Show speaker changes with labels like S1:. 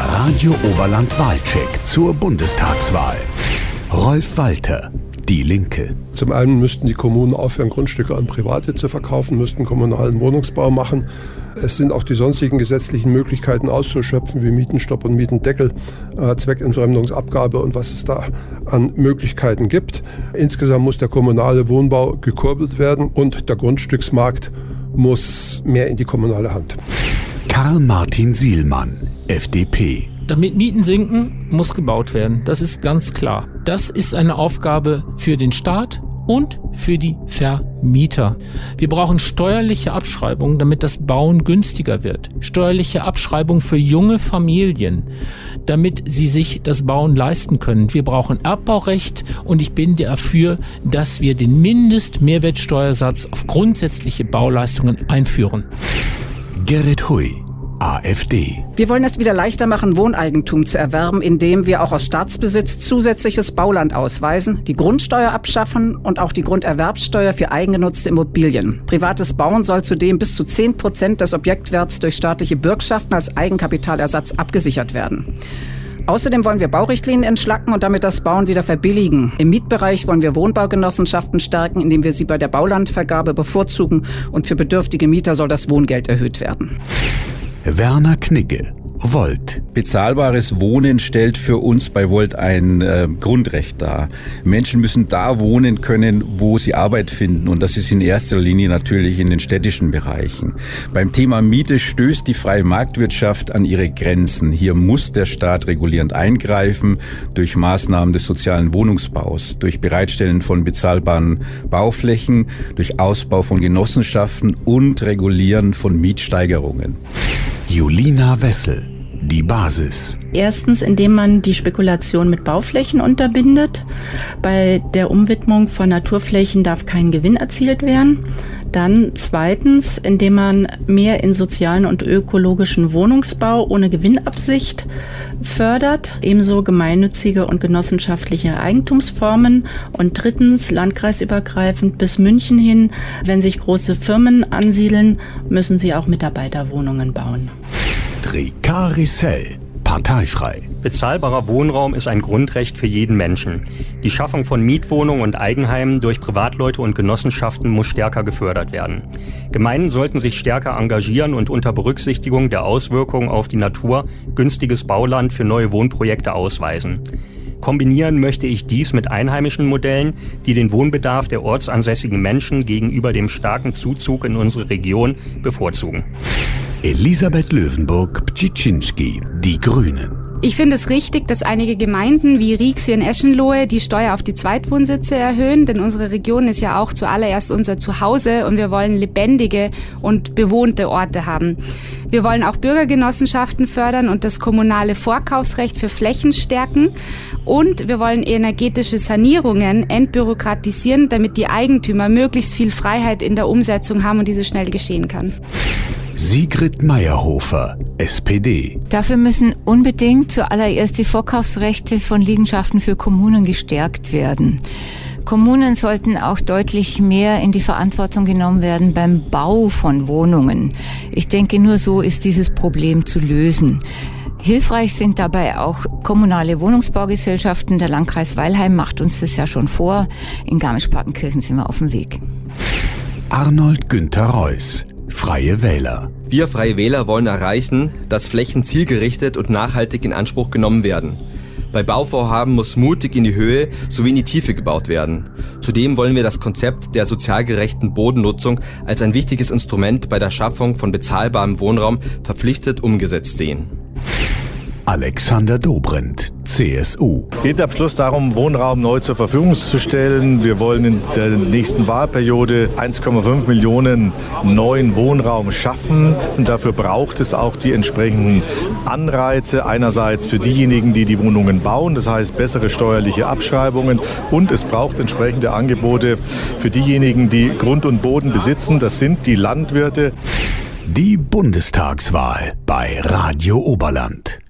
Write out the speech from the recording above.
S1: Der Radio Oberland Wahlcheck zur Bundestagswahl. Rolf Walter, Die Linke.
S2: Zum einen müssten die Kommunen aufhören, Grundstücke an Private zu verkaufen, müssten kommunalen Wohnungsbau machen. Es sind auch die sonstigen gesetzlichen Möglichkeiten auszuschöpfen, wie Mietenstopp und Mietendeckel, äh, Zweckentfremdungsabgabe und was es da an Möglichkeiten gibt. Insgesamt muss der kommunale Wohnbau gekurbelt werden und der Grundstücksmarkt muss mehr in die kommunale Hand.
S1: Karl-Martin Sielmann, FDP.
S3: Damit Mieten sinken, muss gebaut werden. Das ist ganz klar. Das ist eine Aufgabe für den Staat und für die Vermieter. Wir brauchen steuerliche Abschreibungen, damit das Bauen günstiger wird. Steuerliche Abschreibung für junge Familien, damit sie sich das Bauen leisten können. Wir brauchen Erbbaurecht und ich bin dafür, dass wir den Mindestmehrwertsteuersatz auf grundsätzliche Bauleistungen einführen.
S1: Gerrit Hui, AfD.
S4: Wir wollen es wieder leichter machen, Wohneigentum zu erwerben, indem wir auch aus Staatsbesitz zusätzliches Bauland ausweisen, die Grundsteuer abschaffen und auch die Grunderwerbsteuer für eigengenutzte Immobilien. Privates Bauen soll zudem bis zu 10 Prozent des Objektwerts durch staatliche Bürgschaften als Eigenkapitalersatz abgesichert werden. Außerdem wollen wir Baurichtlinien entschlacken und damit das Bauen wieder verbilligen. Im Mietbereich wollen wir Wohnbaugenossenschaften stärken, indem wir sie bei der Baulandvergabe bevorzugen und für bedürftige Mieter soll das Wohngeld erhöht werden.
S1: Werner Knigge, Volt.
S5: Bezahlbares Wohnen stellt für uns bei Volt ein äh, Grundrecht dar. Menschen müssen da wohnen können, wo sie Arbeit finden. Und das ist in erster Linie natürlich in den städtischen Bereichen. Beim Thema Miete stößt die freie Marktwirtschaft an ihre Grenzen. Hier muss der Staat regulierend eingreifen durch Maßnahmen des sozialen Wohnungsbaus, durch Bereitstellen von bezahlbaren Bauflächen, durch Ausbau von Genossenschaften und Regulieren von Mietsteigerungen.
S1: Julina Wessel, die Basis.
S6: Erstens, indem man die Spekulation mit Bauflächen unterbindet. Bei der Umwidmung von Naturflächen darf kein Gewinn erzielt werden. Dann zweitens, indem man mehr in sozialen und ökologischen Wohnungsbau ohne Gewinnabsicht fördert, ebenso gemeinnützige und genossenschaftliche Eigentumsformen und drittens landkreisübergreifend bis München hin, wenn sich große Firmen ansiedeln, müssen sie auch Mitarbeiterwohnungen bauen.
S1: Tricaricel, parteifrei.
S7: Bezahlbarer Wohnraum ist ein Grundrecht für jeden Menschen. Die Schaffung von Mietwohnungen und Eigenheimen durch Privatleute und Genossenschaften muss stärker gefördert werden. Gemeinden sollten sich stärker engagieren und unter Berücksichtigung der Auswirkungen auf die Natur günstiges Bauland für neue Wohnprojekte ausweisen. Kombinieren möchte ich dies mit einheimischen Modellen, die den Wohnbedarf der ortsansässigen Menschen gegenüber dem starken Zuzug in unsere Region bevorzugen.
S1: Elisabeth Löwenburg-Ptschiczynski, Die Grünen.
S8: Ich finde es richtig, dass einige Gemeinden wie Rieksee in Eschenlohe die Steuer auf die Zweitwohnsitze erhöhen, denn unsere Region ist ja auch zuallererst unser Zuhause und wir wollen lebendige und bewohnte Orte haben. Wir wollen auch Bürgergenossenschaften fördern und das kommunale Vorkaufsrecht für Flächen stärken und wir wollen energetische Sanierungen entbürokratisieren, damit die Eigentümer möglichst viel Freiheit in der Umsetzung haben und diese schnell geschehen kann.
S1: Sigrid Meyerhofer, SPD.
S9: Dafür müssen unbedingt zuallererst die Vorkaufsrechte von Liegenschaften für Kommunen gestärkt werden. Kommunen sollten auch deutlich mehr in die Verantwortung genommen werden beim Bau von Wohnungen. Ich denke, nur so ist dieses Problem zu lösen. Hilfreich sind dabei auch kommunale Wohnungsbaugesellschaften. Der Landkreis Weilheim macht uns das ja schon vor. In Garmisch-Partenkirchen sind wir auf dem Weg.
S1: Arnold Günther Reuss, Freie Wähler.
S10: Wir Freie Wähler wollen erreichen, dass Flächen zielgerichtet und nachhaltig in Anspruch genommen werden. Bei Bauvorhaben muss mutig in die Höhe sowie in die Tiefe gebaut werden. Zudem wollen wir das Konzept der sozial gerechten Bodennutzung als ein wichtiges Instrument bei der Schaffung von bezahlbarem Wohnraum verpflichtet umgesetzt sehen.
S1: Alexander Dobrindt, CSU.
S11: Geht am Schluss darum, Wohnraum neu zur Verfügung zu stellen. Wir wollen in der nächsten Wahlperiode 1,5 Millionen neuen Wohnraum schaffen. Und dafür braucht es auch die entsprechenden Anreize. Einerseits für diejenigen, die die Wohnungen bauen, das heißt bessere steuerliche Abschreibungen. Und es braucht entsprechende Angebote für diejenigen, die Grund und Boden besitzen. Das sind die Landwirte.
S1: Die Bundestagswahl bei Radio Oberland.